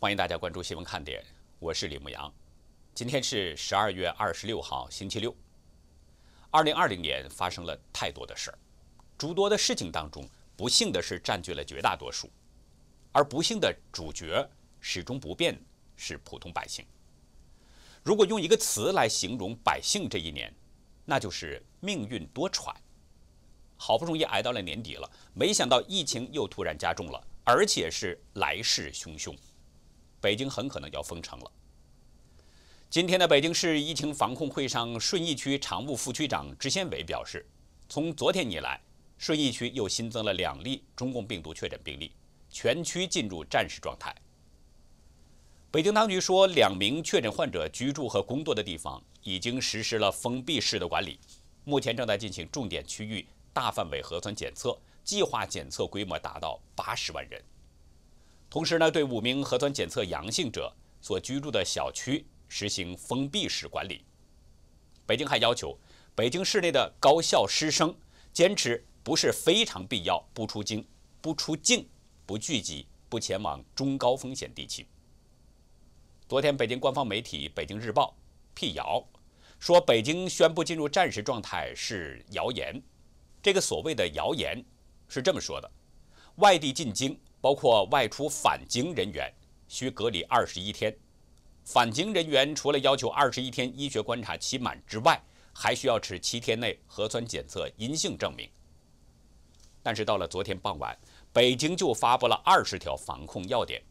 欢迎大家关注新闻看点，我是李牧阳。今天是十二月二十六号，星期六。二零二零年发生了太多的事儿，诸多的事情当中，不幸的是占据了绝大多数，而不幸的主角始终不变，是普通百姓。如果用一个词来形容百姓这一年，那就是命运多舛。好不容易挨到了年底了，没想到疫情又突然加重了，而且是来势汹汹。北京很可能要封城了。今天的北京市疫情防控会上，顺义区常务副区长支先伟表示，从昨天以来，顺义区又新增了两例中共病毒确诊病例，全区进入战时状态。北京当局说，两名确诊患者居住和工作的地方已经实施了封闭式的管理，目前正在进行重点区域大范围核酸检测，计划检测规模达到八十万人。同时呢，对五名核酸检测阳性者所居住的小区实行封闭式管理。北京还要求北京市内的高校师生坚持不是非常必要不出京、不出境、不聚集、不前往中高风险地区。昨天，北京官方媒体《北京日报》辟谣说，北京宣布进入战时状态是谣言。这个所谓的谣言是这么说的：外地进京。包括外出返京人员需隔离二十一天，返京人员除了要求二十一天医学观察期满之外，还需要持七天内核酸检测阴性证明。但是到了昨天傍晚，北京就发布了二十条防控要点，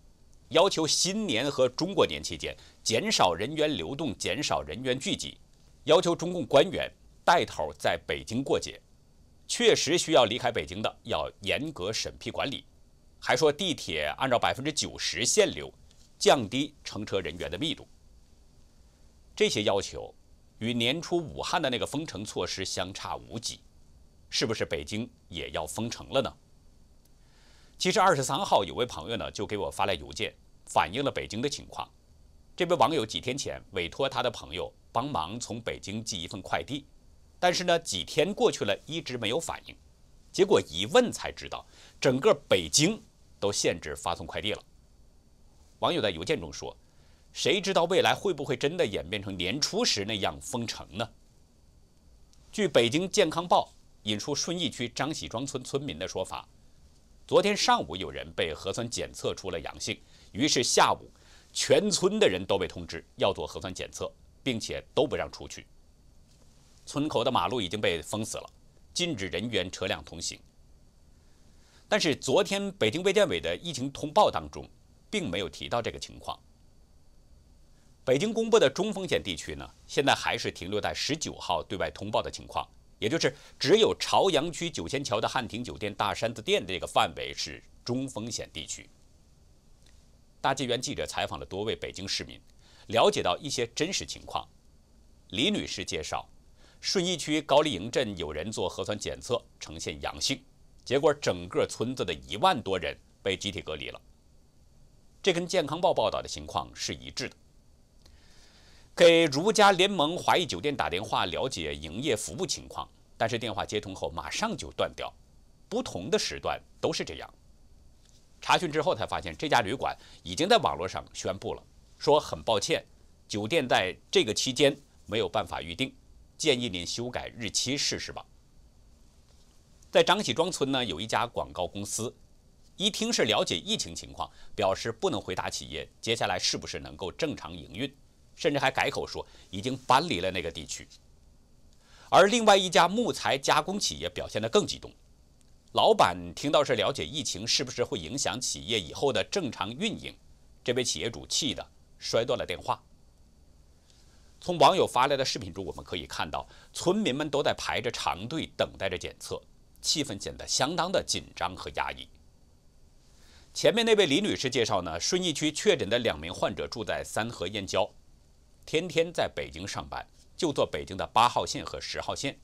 要求新年和中国年期间减少人员流动、减少人员聚集，要求中共官员带头在北京过节，确实需要离开北京的要严格审批管理。还说地铁按照百分之九十限流，降低乘车人员的密度。这些要求与年初武汉的那个封城措施相差无几，是不是北京也要封城了呢？其实二十三号有位朋友呢就给我发来邮件，反映了北京的情况。这位网友几天前委托他的朋友帮忙从北京寄一份快递，但是呢几天过去了一直没有反应，结果一问才知道，整个北京。都限制发送快递了。网友在邮件中说：“谁知道未来会不会真的演变成年初时那样封城呢？”据北京健康报引述顺义区张喜庄村村民的说法，昨天上午有人被核酸检测出了阳性，于是下午全村的人都被通知要做核酸检测，并且都不让出去。村口的马路已经被封死了，禁止人员车辆通行。但是昨天北京卫健委的疫情通报当中，并没有提到这个情况。北京公布的中风险地区呢，现在还是停留在十九号对外通报的情况，也就是只有朝阳区九仙桥的汉庭酒店大山子店这个范围是中风险地区。大纪元记者采访了多位北京市民，了解到一些真实情况。李女士介绍，顺义区高丽营镇有人做核酸检测呈现阳性。结果，整个村子的一万多人被集体隔离了。这跟健康报报道的情况是一致的。给如家联盟华谊酒店打电话了解营业服务情况，但是电话接通后马上就断掉。不同的时段都是这样。查询之后才发现，这家旅馆已经在网络上宣布了，说很抱歉，酒店在这个期间没有办法预定，建议您修改日期试试吧。在张喜庄村呢，有一家广告公司，一听是了解疫情情况，表示不能回答企业接下来是不是能够正常营运，甚至还改口说已经搬离了那个地区。而另外一家木材加工企业表现得更激动，老板听到是了解疫情是不是会影响企业以后的正常运营，这位企业主气得摔断了电话。从网友发来的视频中，我们可以看到村民们都在排着长队等待着检测。气氛显得相当的紧张和压抑。前面那位李女士介绍呢，顺义区确诊的两名患者住在三河燕郊，天天在北京上班，就坐北京的八号线和十号线。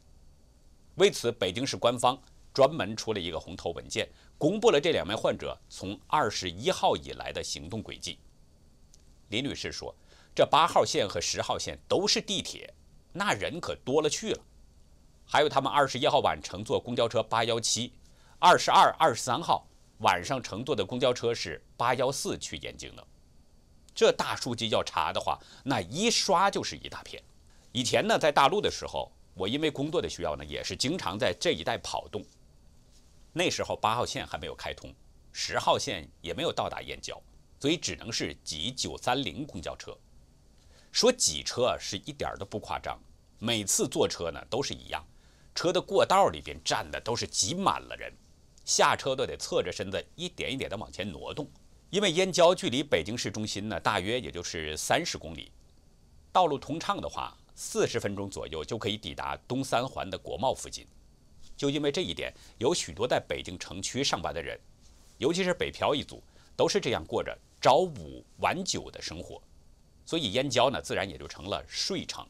为此，北京市官方专门出了一个红头文件，公布了这两名患者从二十一号以来的行动轨迹。李女士说：“这八号线和十号线都是地铁，那人可多了去了。”还有他们二十一号晚乘坐公交车八幺七，二十二、二十三号晚上乘坐的公交车是八幺四去燕京的。这大数据要查的话，那一刷就是一大片。以前呢，在大陆的时候，我因为工作的需要呢，也是经常在这一带跑动。那时候八号线还没有开通，十号线也没有到达燕郊，所以只能是挤九三零公交车。说挤车是一点都不夸张，每次坐车呢都是一样，车的过道里边站的都是挤满了人，下车都得侧着身子，一点一点的往前挪动。因为燕郊距离北京市中心呢，大约也就是三十公里，道路通畅的话，四十分钟左右就可以抵达东三环的国贸附近。就因为这一点，有许多在北京城区上班的人，尤其是北漂一族，都是这样过着朝五晚九的生活，所以燕郊呢，自然也就成了睡城。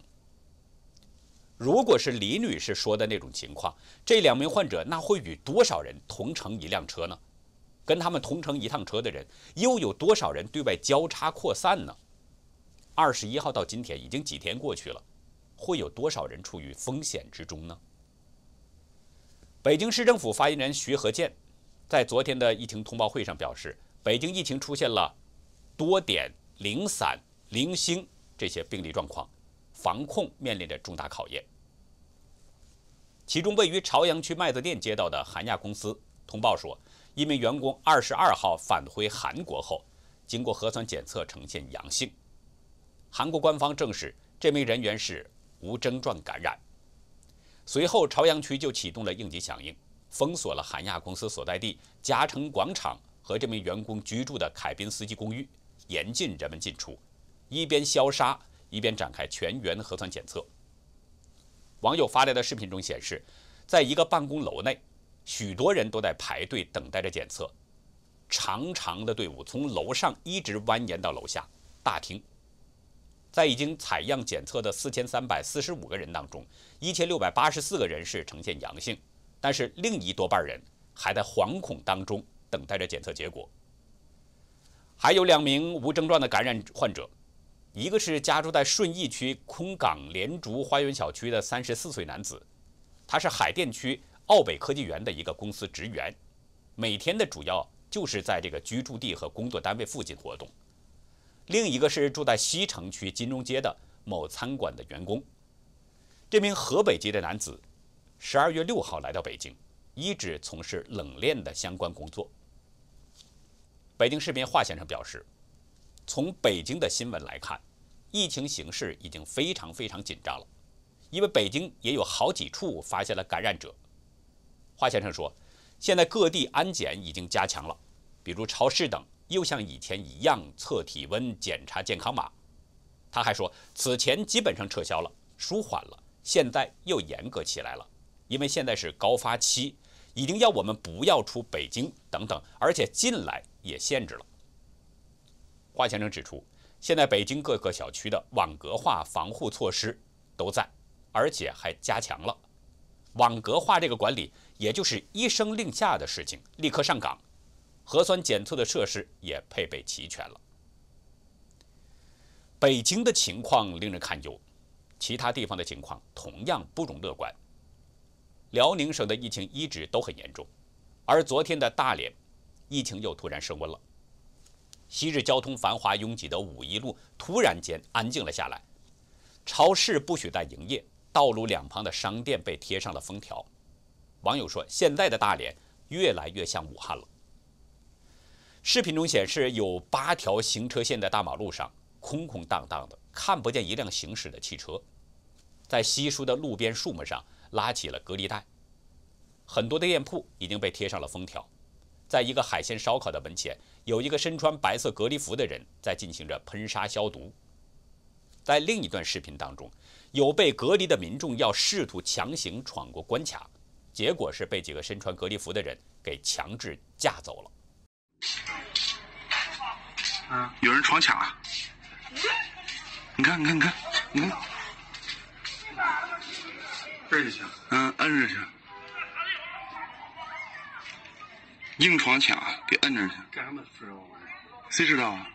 如果是李女士说的那种情况，这两名患者那会与多少人同乘一辆车呢？跟他们同乘一趟车的人，又有多少人对外交叉扩散呢？二十一号到今天已经几天过去了，会有多少人处于风险之中呢？北京市政府发言人徐和建在昨天的疫情通报会上表示，北京疫情出现了多点零散、零星这些病例状况，防控面临着重大考验。其中，位于朝阳区麦子店街道的韩亚公司通报说。一名员工二十二号返回韩国后，经过核酸检测呈现阳性。韩国官方证实这名人员是无症状感染。随后，朝阳区就启动了应急响应，封锁了韩亚公司所在地嘉诚广场和这名员工居住的凯宾斯基公寓，严禁人们进出，一边消杀一边展开全员核酸检测。网友发来的视频中显示，在一个办公楼内。许多人都在排队等待着检测，长长的队伍从楼上一直蜿蜒到楼下大厅。在已经采样检测的四千三百四十五个人当中，一千六百八十四个人是呈现阳性，但是另一多半人还在惶恐当中等待着检测结果。还有两名无症状的感染患者，一个是家住在顺义区空港连竹花园小区的三十四岁男子，他是海淀区。奥北科技园的一个公司职员，每天的主要就是在这个居住地和工作单位附近活动。另一个是住在西城区金融街的某餐馆的员工。这名河北籍的男子，十二月六号来到北京，一直从事冷链的相关工作。北京市民华先生表示，从北京的新闻来看，疫情形势已经非常非常紧张了，因为北京也有好几处发现了感染者。华先生说：“现在各地安检已经加强了，比如超市等又像以前一样测体温、检查健康码。”他还说：“此前基本上撤销了，舒缓了，现在又严格起来了，因为现在是高发期，已经要我们不要出北京等等，而且进来也限制了。”华先生指出，现在北京各个小区的网格化防护措施都在，而且还加强了网格化这个管理。也就是一声令下的事情，立刻上岗，核酸检测的设施也配备齐全了。北京的情况令人堪忧，其他地方的情况同样不容乐观。辽宁省的疫情一直都很严重，而昨天的大连，疫情又突然升温了。昔日交通繁华拥挤的五一路突然间安静了下来，超市不许再营业，道路两旁的商店被贴上了封条。网友说：“现在的大连越来越像武汉了。”视频中显示，有八条行车线的大马路上空空荡荡的，看不见一辆行驶的汽车。在稀疏的路边树木上拉起了隔离带，很多的店铺已经被贴上了封条。在一个海鲜烧烤的门前，有一个身穿白色隔离服的人在进行着喷砂消毒。在另一段视频当中，有被隔离的民众要试图强行闯过关卡。结果是被几个身穿隔离服的人给强制架走了。嗯，有人闯卡了。你看，你看，你看，你看。这就行。嗯，摁着去。硬闯卡，给摁着去。干什么？谁知道啊？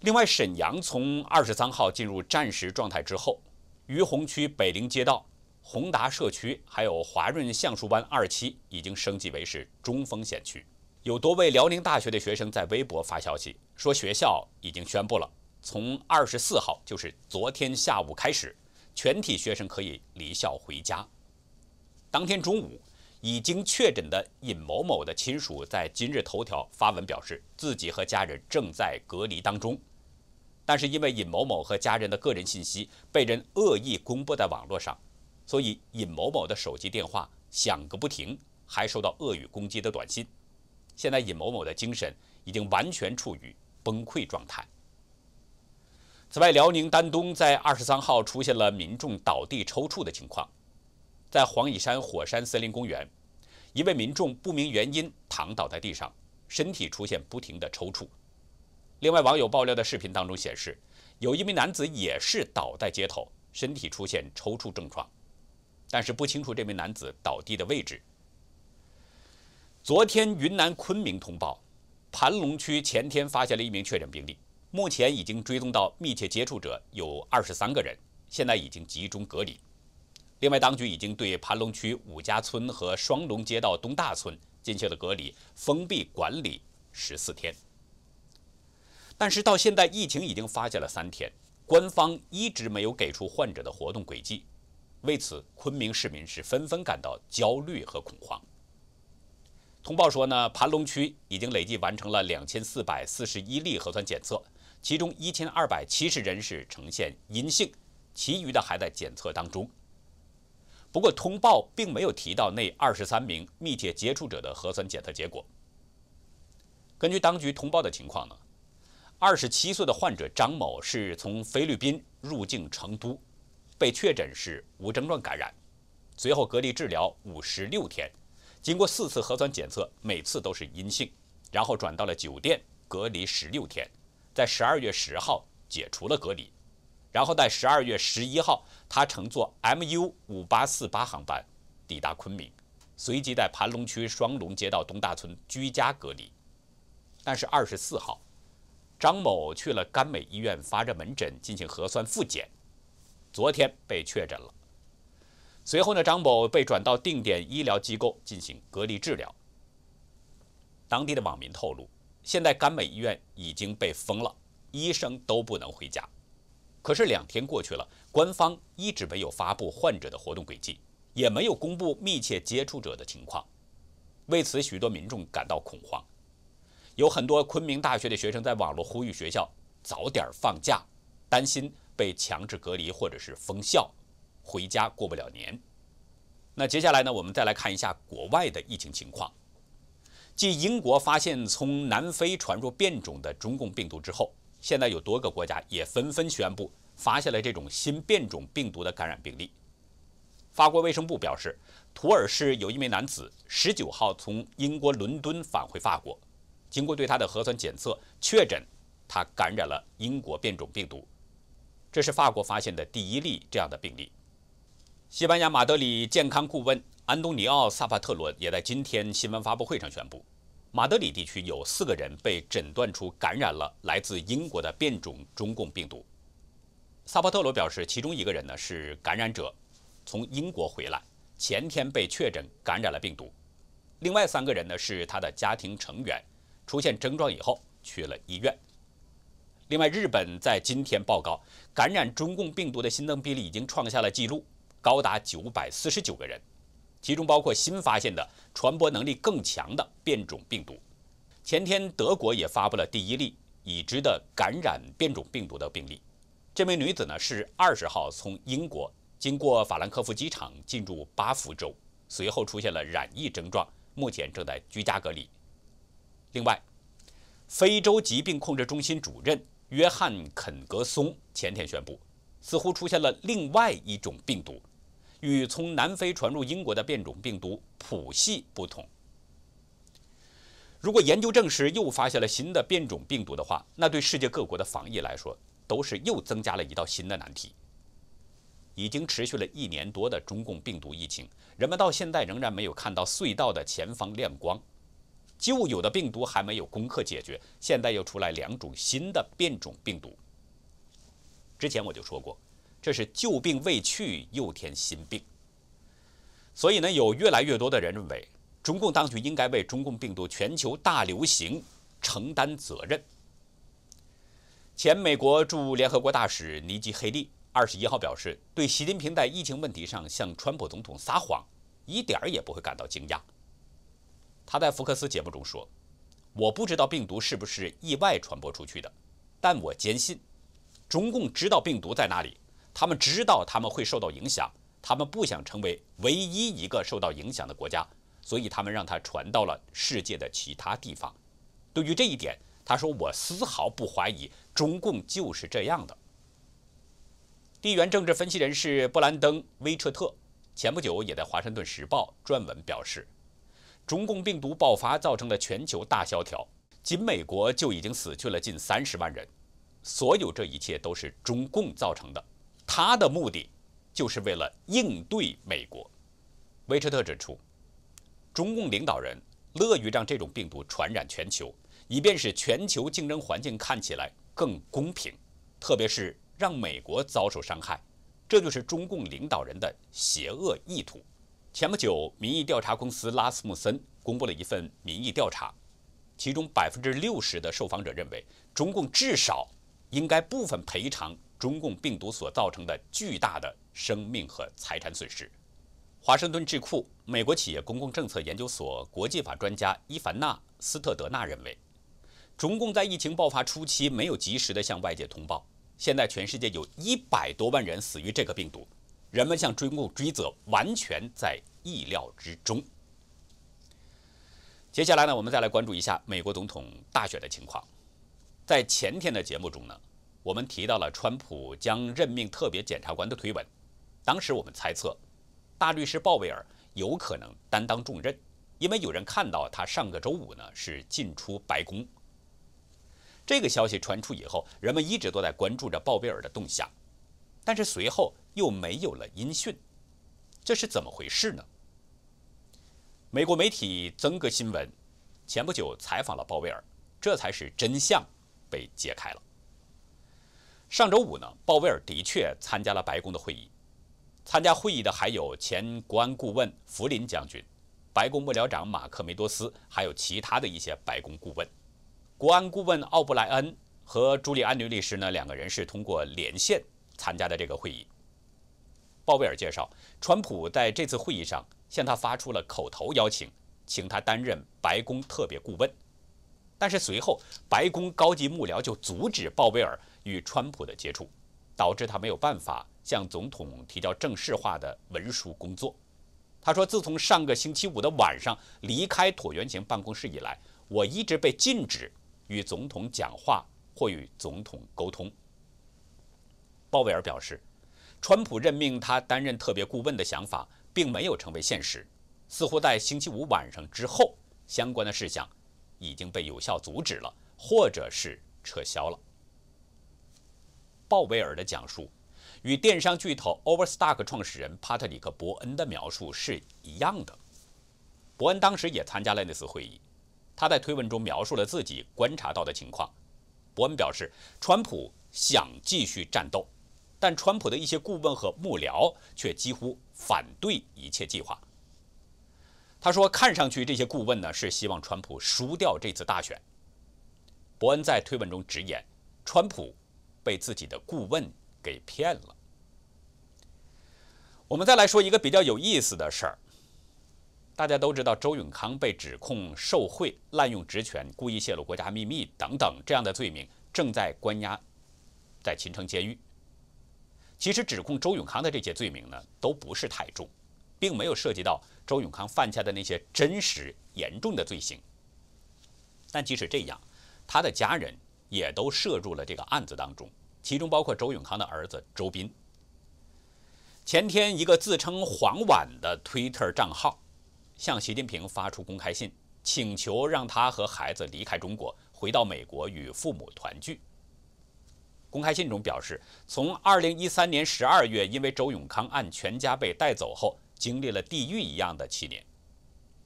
另外，沈阳从二十三号进入战时状态之后，于洪区北陵街道。宏达社区还有华润橡树湾二期已经升级为是中风险区，有多位辽宁大学的学生在微博发消息说，学校已经宣布了，从二十四号，就是昨天下午开始，全体学生可以离校回家。当天中午，已经确诊的尹某某的亲属在今日头条发文表示，自己和家人正在隔离当中。但是因为尹某某和家人的个人信息被人恶意公布在网络上，所以尹某某的手机电话响个不停，还收到恶语攻击的短信。现在尹某某的精神已经完全处于崩溃状态。此外，辽宁丹东在二十三号出现了民众倒地抽搐的情况，在黄乙山火山森林公园，一位民众不明原因躺倒在地上，身体出现不停的抽搐。另外，网友爆料的视频当中显示，有一名男子也是倒在街头，身体出现抽搐症状，但是不清楚这名男子倒地的位置。昨天，云南昆明通报，盘龙区前天发现了一名确诊病例，目前已经追踪到密切接触者有二十三个人，现在已经集中隔离。另外，当局已经对盘龙区五家村和双龙街道东大村进行了隔离封闭管理十四天。但是到现在，疫情已经发酵了三天，官方一直没有给出患者的活动轨迹，为此，昆明市民是纷纷感到焦虑和恐慌。通报说呢，盘龙区已经累计完成了两千四百四十一例核酸检测，其中一千二百七十人是呈现阴性，其余的还在检测当中。不过，通报并没有提到那二十三名密切接触者的核酸检测结果。根据当局通报的情况呢，二十七岁的患者张某是从菲律宾入境成都，被确诊是无症状感染，随后隔离治疗五十六天。经过四次核酸检测，每次都是阴性，然后转到了酒店隔离十六天，在十二月十号解除了隔离，然后在十二月十一号，他乘坐 MU 五八四八航班抵达昆明，随即在盘龙区双龙街道东大村居家隔离。但是二十四号，张某去了甘美医院发热门诊进行核酸复检，昨天被确诊了。随后呢，张某被转到定点医疗机构进行隔离治疗。当地的网民透露，现在甘美医院已经被封了，医生都不能回家。可是两天过去了，官方一直没有发布患者的活动轨迹，也没有公布密切接触者的情况。为此，许多民众感到恐慌。有很多昆明大学的学生在网络呼吁学校早点放假，担心被强制隔离或者是封校。回家过不了年。那接下来呢？我们再来看一下国外的疫情情况。继英国发现从南非传入变种的中共病毒之后，现在有多个国家也纷纷宣布发现了这种新变种病毒的感染病例。法国卫生部表示，图尔市有一名男子十九号从英国伦敦返回法国，经过对他的核酸检测，确诊他感染了英国变种病毒。这是法国发现的第一例这样的病例。西班牙马德里健康顾问安东尼奥·萨帕特罗也在今天新闻发布会上宣布，马德里地区有四个人被诊断出感染了来自英国的变种中共病毒。萨帕特罗表示，其中一个人呢是感染者，从英国回来，前天被确诊感染了病毒；另外三个人呢是他的家庭成员，出现症状以后去了医院。另外，日本在今天报告感染中共病毒的新增病例已经创下了纪录。高达九百四十九个人，其中包括新发现的传播能力更强的变种病毒。前天，德国也发布了第一例已知的感染变种病毒的病例。这名女子呢是二十号从英国经过法兰克福机场进入巴福州，随后出现了染疫症状，目前正在居家隔离。另外，非洲疾病控制中心主任约翰肯格松前天宣布，似乎出现了另外一种病毒。与从南非传入英国的变种病毒谱系不同。如果研究证实又发现了新的变种病毒的话，那对世界各国的防疫来说都是又增加了一道新的难题。已经持续了一年多的中共病毒疫情，人们到现在仍然没有看到隧道的前方亮光。旧有的病毒还没有攻克解决，现在又出来两种新的变种病毒。之前我就说过。这是旧病未去，又添新病。所以呢，有越来越多的人认为，中共当局应该为中共病毒全球大流行承担责任。前美国驻联合国大使尼基·黑利二十一号表示，对习近平在疫情问题上向川普总统撒谎，一点儿也不会感到惊讶。他在福克斯节目中说：“我不知道病毒是不是意外传播出去的，但我坚信，中共知道病毒在哪里，他们知道他们会受到影响，他们不想成为唯一一个受到影响的国家，所以他们让它传到了世界的其他地方。对于这一点，他说我丝毫不怀疑。”中共就是这样的。地缘政治分析人士布兰登·威彻特前不久也在《华盛顿时报》撰文表示，中共病毒爆发造成了全球大萧条，仅美国就已经死去了近三十万人。所有这一切都是中共造成的，他的目的就是为了应对美国。威彻特指出，中共领导人乐于让这种病毒传染全球，以便使全球竞争环境看起来。更公平，特别是让美国遭受伤害，这就是中共领导人的邪恶意图。前不久，民意调查公司拉斯穆森公布了一份民意调查，其中百分之六十的受访者认为，中共至少应该部分赔偿中共病毒所造成的巨大的生命和财产损失。华盛顿智库美国企业公共政策研究所国际法专家伊凡娜·斯特德纳认为。中共在疫情爆发初期没有及时的向外界通报，现在全世界有一百多万人死于这个病毒，人们向中共追责完全在意料之中。接下来呢，我们再来关注一下美国总统大选的情况。在前天的节目中呢，我们提到了川普将任命特别检察官的推文，当时我们猜测，大律师鲍威尔有可能担当重任，因为有人看到他上个周五呢是进出白宫。这个消息传出以后，人们一直都在关注着鲍威尔的动向，但是随后又没有了音讯，这是怎么回事呢？美国媒体增格新闻前不久采访了鲍威尔，这才是真相被揭开了。上周五呢，鲍威尔的确参加了白宫的会议，参加会议的还有前国安顾问弗林将军、白宫幕僚长马克梅多斯，还有其他的一些白宫顾问。国安顾问奥布莱恩和朱利安尼律师呢，两个人是通过连线参加的这个会议。鲍威尔介绍，川普在这次会议上向他发出了口头邀请，请他担任白宫特别顾问。但是随后，白宫高级幕僚就阻止鲍威尔与川普的接触，导致他没有办法向总统提交正式化的文书工作。他说：“自从上个星期五的晚上离开椭圆形办公室以来，我一直被禁止。”与总统讲话或与总统沟通。鲍威尔表示，川普任命他担任特别顾问的想法并没有成为现实，似乎在星期五晚上之后，相关的事项已经被有效阻止了，或者是撤销了。鲍威尔的讲述与电商巨头 Overstock 创始人帕特里克·伯恩的描述是一样的。伯恩当时也参加了那次会议。他在推文中描述了自己观察到的情况。伯恩表示，川普想继续战斗，但川普的一些顾问和幕僚却几乎反对一切计划。他说：“看上去这些顾问呢是希望川普输掉这次大选。”伯恩在推文中直言，川普被自己的顾问给骗了。我们再来说一个比较有意思的事儿。大家都知道，周永康被指控受贿、滥用职权、故意泄露国家秘密等等这样的罪名，正在关押在秦城监狱。其实，指控周永康的这些罪名呢，都不是太重，并没有涉及到周永康犯下的那些真实严重的罪行。但即使这样，他的家人也都涉入了这个案子当中，其中包括周永康的儿子周斌。前天，一个自称“黄婉”的 Twitter 账号。向习近平发出公开信，请求让他和孩子离开中国，回到美国与父母团聚。公开信中表示，从2013年12月因为周永康案全家被带走后，经历了地狱一样的七年，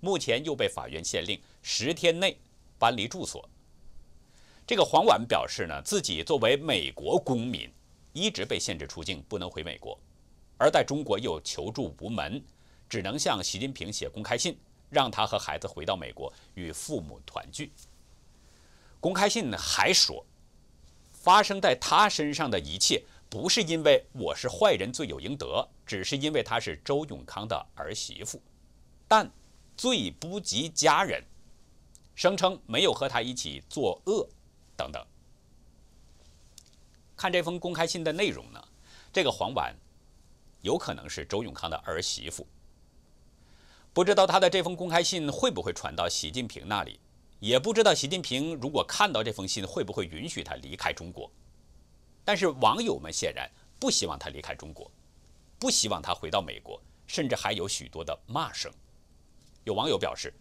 目前又被法院限令十天内搬离住所。这个黄婉表示呢，自己作为美国公民，一直被限制出境，不能回美国，而在中国又求助无门。只能向习近平写公开信，让他和孩子回到美国与父母团聚。公开信还说，发生在他身上的一切不是因为我是坏人罪有应得，只是因为她是周永康的儿媳妇，但罪不及家人，声称没有和他一起作恶等等。看这封公开信的内容呢，这个黄婉有可能是周永康的儿媳妇。不知道他的这封公开信会不会传到习近平那里，也不知道习近平如果看到这封信会不会允许他离开中国。但是网友们显然不希望他离开中国，不希望他回到美国，甚至还有许多的骂声。有网友表示，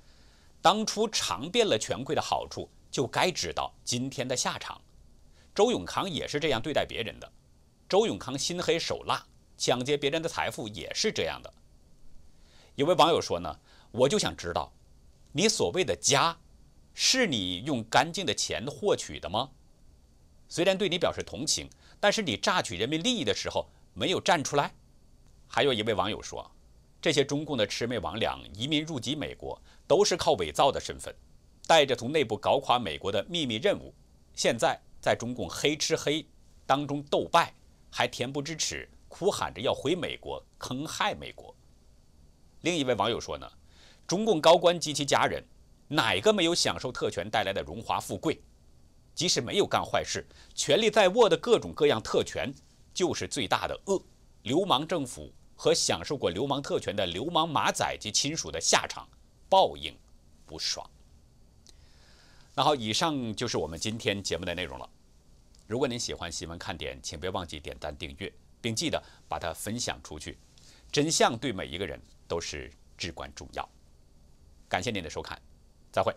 当初尝遍了权贵的好处，就该知道今天的下场。周永康也是这样对待别人的，周永康心黑手辣，抢劫别人的财富也是这样的。有位网友说呢，我就想知道，你所谓的家，是你用干净的钱获取的吗？虽然对你表示同情，但是你榨取人民利益的时候没有站出来。还有一位网友说，这些中共的魑魅魍魉移民入籍美国，都是靠伪造的身份，带着从内部搞垮美国的秘密任务，现在在中共黑吃黑当中斗败，还恬不知耻，哭喊着要回美国，坑害美国。另一位网友说呢，中共高官及其家人，哪个没有享受特权带来的荣华富贵？即使没有干坏事，权力在握的各种各样特权，就是最大的恶。流氓政府和享受过流氓特权的流氓马仔及亲属的下场，报应不爽。那好，以上就是我们今天节目的内容了。如果您喜欢新闻看点，请别忘记点赞订阅，并记得把它分享出去。真相对每一个人都是至关重要。感谢您的收看，再会。